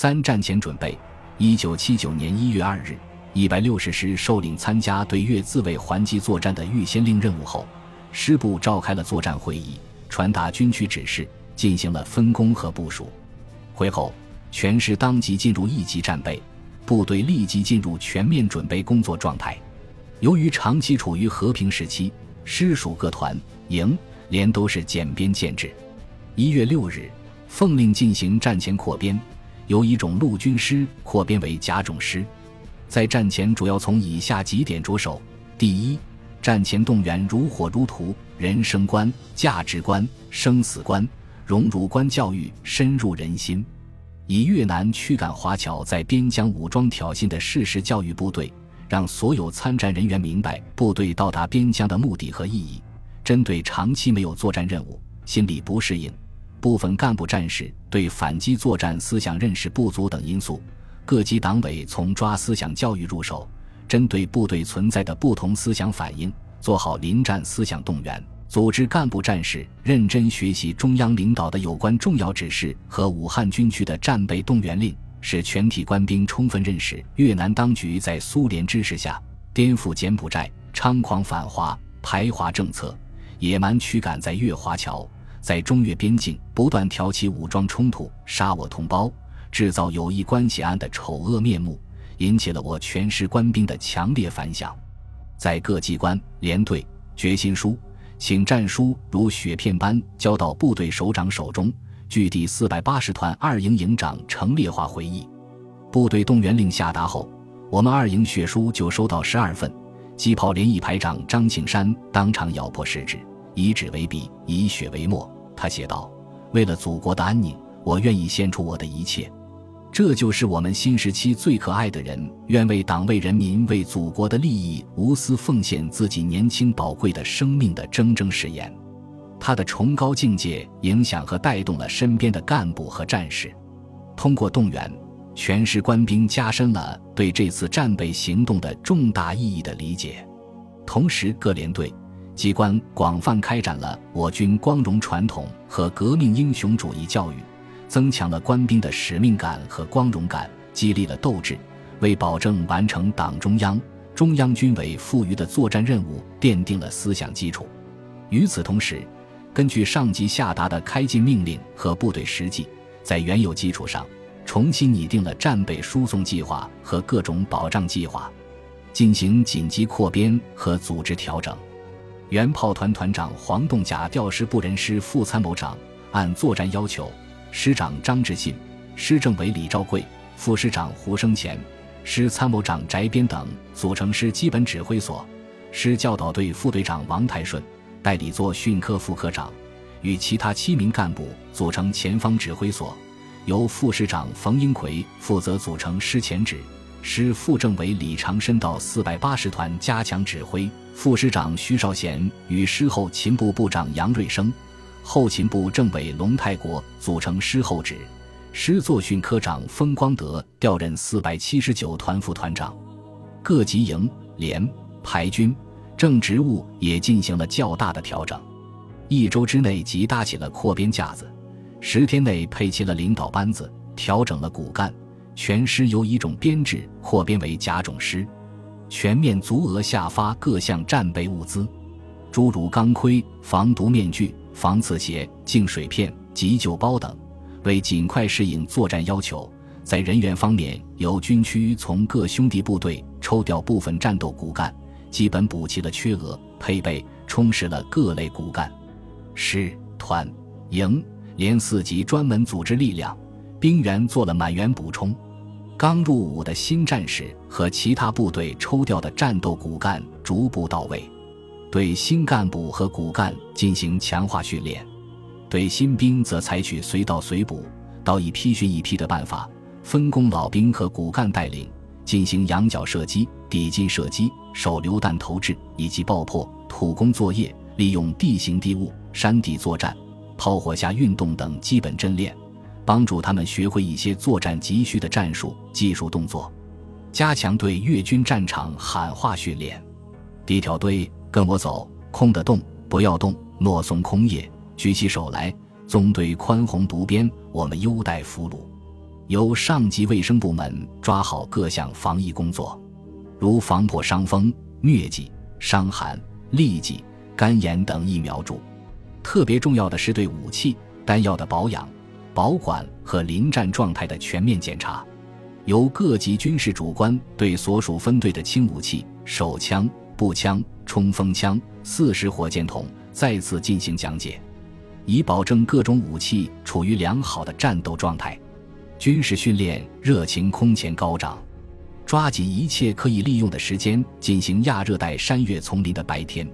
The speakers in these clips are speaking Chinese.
三战前准备。一九七九年一月二日，一百六十师受领参加对越自卫还击作战的预先令任务后，师部召开了作战会议，传达军区指示，进行了分工和部署。会后，全师当即进入一级战备，部队立即进入全面准备工作状态。由于长期处于和平时期，师属各团、营、连都是简编建制。一月六日，奉令进行战前扩编。由一种陆军师扩编为甲种师，在战前主要从以下几点着手：第一，战前动员如火如荼，人生观、价值观、生死观、荣辱观教育深入人心，以越南驱赶华侨在边疆武装挑衅的事实教育部队，让所有参战人员明白部队到达边疆的目的和意义。针对长期没有作战任务、心理不适应。部分干部战士对反击作战思想认识不足等因素，各级党委从抓思想教育入手，针对部队存在的不同思想反应，做好临战思想动员，组织干部战士认真学习中央领导的有关重要指示和武汉军区的战备动员令，使全体官兵充分认识越南当局在苏联支持下颠覆柬埔寨、猖狂反华排华政策，野蛮驱赶在越华侨。在中越边境不断挑起武装冲突，杀我同胞，制造友谊关系案的丑恶面目，引起了我全师官兵的强烈反响。在各机关、连队，决心书、请战书如雪片般交到部队首长手中。据第四百八十团二营营长程烈华回忆，部队动员令下达后，我们二营血书就收到十二份。机炮连一排长张庆山当场咬破食指。以纸为笔，以血为墨。他写道：“为了祖国的安宁，我愿意献出我的一切。”这就是我们新时期最可爱的人，愿为党为人民为祖国的利益无私奉献自己年轻宝贵的生命的铮铮誓言。他的崇高境界影响和带动了身边的干部和战士。通过动员，全师官兵加深了对这次战备行动的重大意义的理解。同时，各连队。机关广泛开展了我军光荣传统和革命英雄主义教育，增强了官兵的使命感和光荣感，激励了斗志，为保证完成党中央、中央军委赋予的作战任务奠定了思想基础。与此同时，根据上级下达的开进命令和部队实际，在原有基础上重新拟定了战备输送计划和各种保障计划，进行紧急扩编和组织调整。原炮团团长黄栋甲调师部人师副参谋长，按作战要求，师长张志信、师政委李兆贵、副师长胡生前、师参谋长翟边等组成师基本指挥所。师教导队副队长王泰顺代理作训科副科长，与其他七名干部组成前方指挥所，由副师长冯英奎负责组成师前指。师副政委李长申到四百八十团加强指挥，副师长徐少贤与师后勤部部长杨瑞生、后勤部政委龙泰国组成师后指，师作训科长封光德调任四百七十九团副团长，各级营、连、排军正职务也进行了较大的调整，一周之内即搭起了扩编架子，十天内配齐了领导班子，调整了骨干。全师由一种编制扩编为甲种师，全面足额下发各项战备物资，诸如钢盔、防毒面具、防刺鞋、净水片、急救包等。为尽快适应作战要求，在人员方面，由军区从各兄弟部队抽调部分战斗骨干，基本补齐了缺额，配备充实了各类骨干。师、团、营、连四级专门组织力量，兵员做了满员补充。刚入伍的新战士和其他部队抽调的战斗骨干逐步到位，对新干部和骨干进行强化训练，对新兵则采取随到随补、到一批训一批的办法，分工老兵和骨干带领进行仰角射击、抵近射击、手榴弹投掷以及爆破、土工作业、利用地形地物、山地作战、炮火下运动等基本真练。帮助他们学会一些作战急需的战术、技术动作，加强对越军战场喊话训练。第一条队跟我走，空的动，不要动，诺松空叶，举起手来。纵队宽宏独边，我们优待俘虏。由上级卫生部门抓好各项防疫工作，如防破伤风、疟疾、伤寒、痢疾、肝炎等疫苗注。特别重要的是对武器、弹药的保养、保管和临战状态的全面检查。由各级军事主官对所属分队的轻武器、手枪、步枪、冲锋枪、四式火箭筒再次进行讲解，以保证各种武器处于良好的战斗状态。军事训练热情空前高涨，抓紧一切可以利用的时间进行亚热带山岳丛林的白天、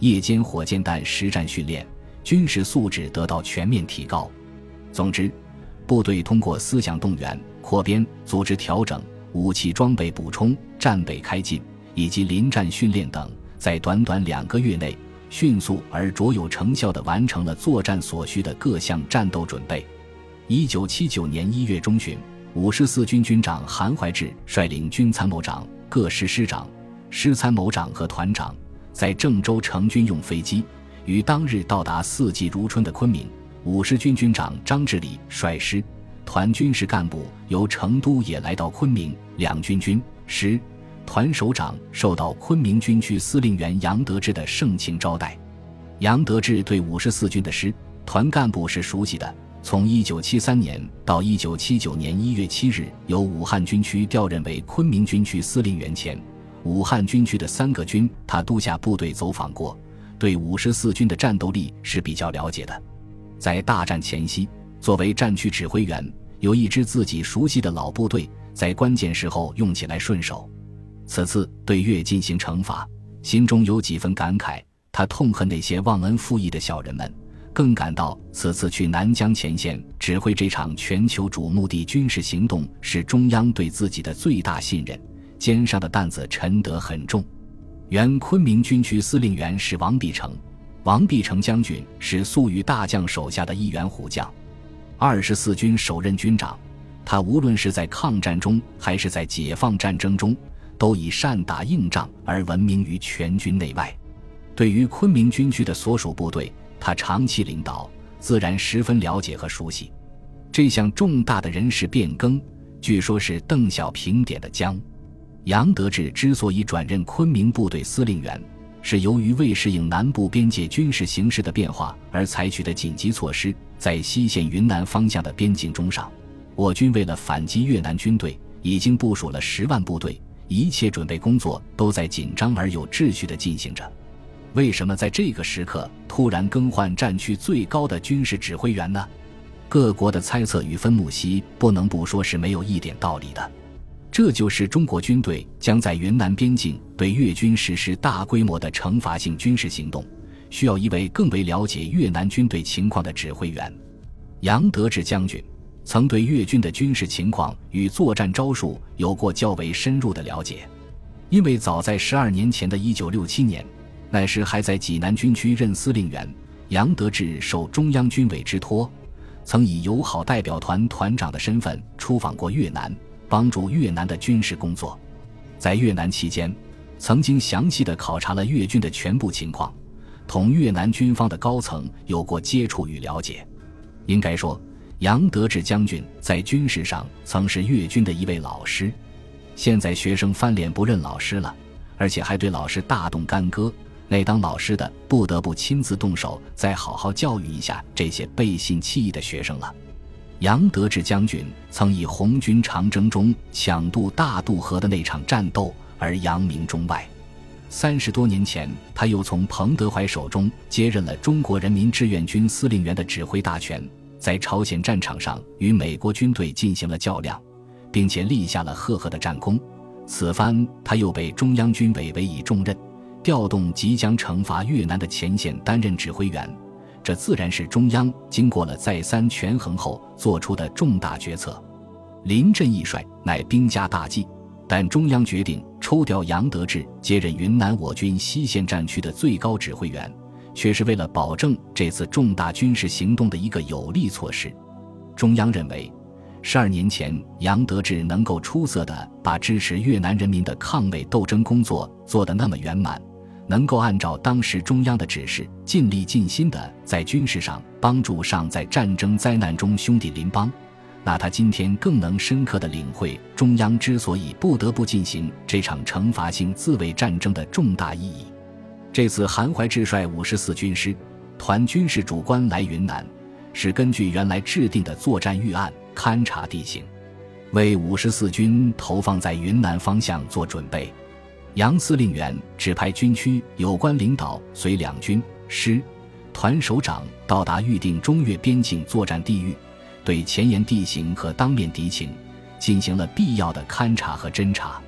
夜间火箭弹实战训练，军事素质得到全面提高。总之，部队通过思想动员、扩编、组织调整、武器装备补充、战备开进以及临战训练等，在短短两个月内，迅速而卓有成效地完成了作战所需的各项战斗准备。一九七九年一月中旬，五十四军军长韩怀志率领军参谋长、各师师长、师参谋长和团长，在郑州乘军用飞机，于当日到达四季如春的昆明。五十军军长张志礼率师，团军事干部由成都也来到昆明。两军军师团首长受到昆明军区司令员杨得志的盛情招待。杨得志对五十四军的师团干部是熟悉的。从一九七三年到一九七九年一月七日，由武汉军区调任为昆明军区司令员前，武汉军区的三个军他都下部队走访过，对五十四军的战斗力是比较了解的。在大战前夕，作为战区指挥员，有一支自己熟悉的老部队，在关键时候用起来顺手。此次对越进行惩罚，心中有几分感慨，他痛恨那些忘恩负义的小人们。更感到此次去南疆前线指挥这场全球瞩目的军事行动是中央对自己的最大信任，肩上的担子沉得很重。原昆明军区司令员是王必成，王必成将军是粟裕大将手下的一员虎将，二十四军首任军长。他无论是在抗战中还是在解放战争中，都以善打硬仗而闻名于全军内外。对于昆明军区的所属部队。他长期领导，自然十分了解和熟悉这项重大的人事变更。据说是邓小平点的将。杨得志之所以转任昆明部队司令员，是由于为适应南部边界军事形势的变化而采取的紧急措施。在西线云南方向的边境中上，我军为了反击越南军队，已经部署了十万部队，一切准备工作都在紧张而有秩序地进行着。为什么在这个时刻突然更换战区最高的军事指挥员呢？各国的猜测与分析不能不说是没有一点道理的。这就是中国军队将在云南边境对越军实施大规模的惩罚性军事行动，需要一位更为了解越南军队情况的指挥员。杨得志将军曾对越军的军事情况与作战招数有过较为深入的了解，因为早在十二年前的一九六七年。那时还在济南军区任司令员，杨得志受中央军委之托，曾以友好代表团团长的身份出访过越南，帮助越南的军事工作。在越南期间，曾经详细的考察了越军的全部情况，同越南军方的高层有过接触与了解。应该说，杨得志将军在军事上曾是越军的一位老师。现在学生翻脸不认老师了，而且还对老师大动干戈。那当老师的不得不亲自动手，再好好教育一下这些背信弃义的学生了。杨得志将军曾以红军长征中抢渡大渡河的那场战斗而扬名中外。三十多年前，他又从彭德怀手中接任了中国人民志愿军司令员的指挥大权，在朝鲜战场上与美国军队进行了较量，并且立下了赫赫的战功。此番他又被中央军委委以重任。调动即将惩罚越南的前线担任指挥员，这自然是中央经过了再三权衡后做出的重大决策。临阵易帅乃兵家大忌，但中央决定抽调杨得志接任云南我军西线战区的最高指挥员，却是为了保证这次重大军事行动的一个有力措施。中央认为，十二年前杨得志能够出色的把支持越南人民的抗美斗争工作做得那么圆满。能够按照当时中央的指示，尽力尽心地在军事上帮助尚在战争灾难中兄弟邻邦，那他今天更能深刻地领会中央之所以不得不进行这场惩罚性自卫战争的重大意义。这次韩怀志率五十四军师团军事主官来云南，是根据原来制定的作战预案勘察地形，为五十四军投放在云南方向做准备。杨司令员指派军区有关领导随两军师团首长到达预定中越边境作战地域。对前沿地形和当面敌情进行了必要的勘察和侦察。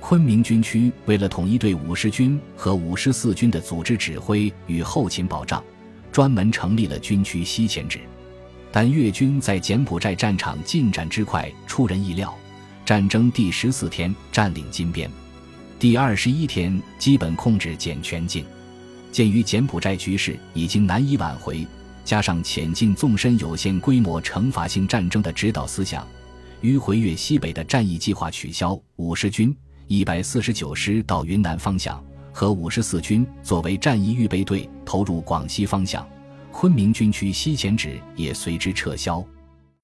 昆明军区为了统一对五十军和五十四军的组织指挥与后勤保障，专门成立了军区西前指。但越军在柬埔寨战场进展之快出人意料，战争第十四天占领金边，第二十一天基本控制柬全境。鉴于柬埔寨局势已经难以挽回。加上前进纵深有限规模惩罚性战争的指导思想，迂回越西北的战役计划取消。五十军一百四十九师到云南方向，和五十四军作为战役预备队投入广西方向。昆明军区西前指也随之撤销。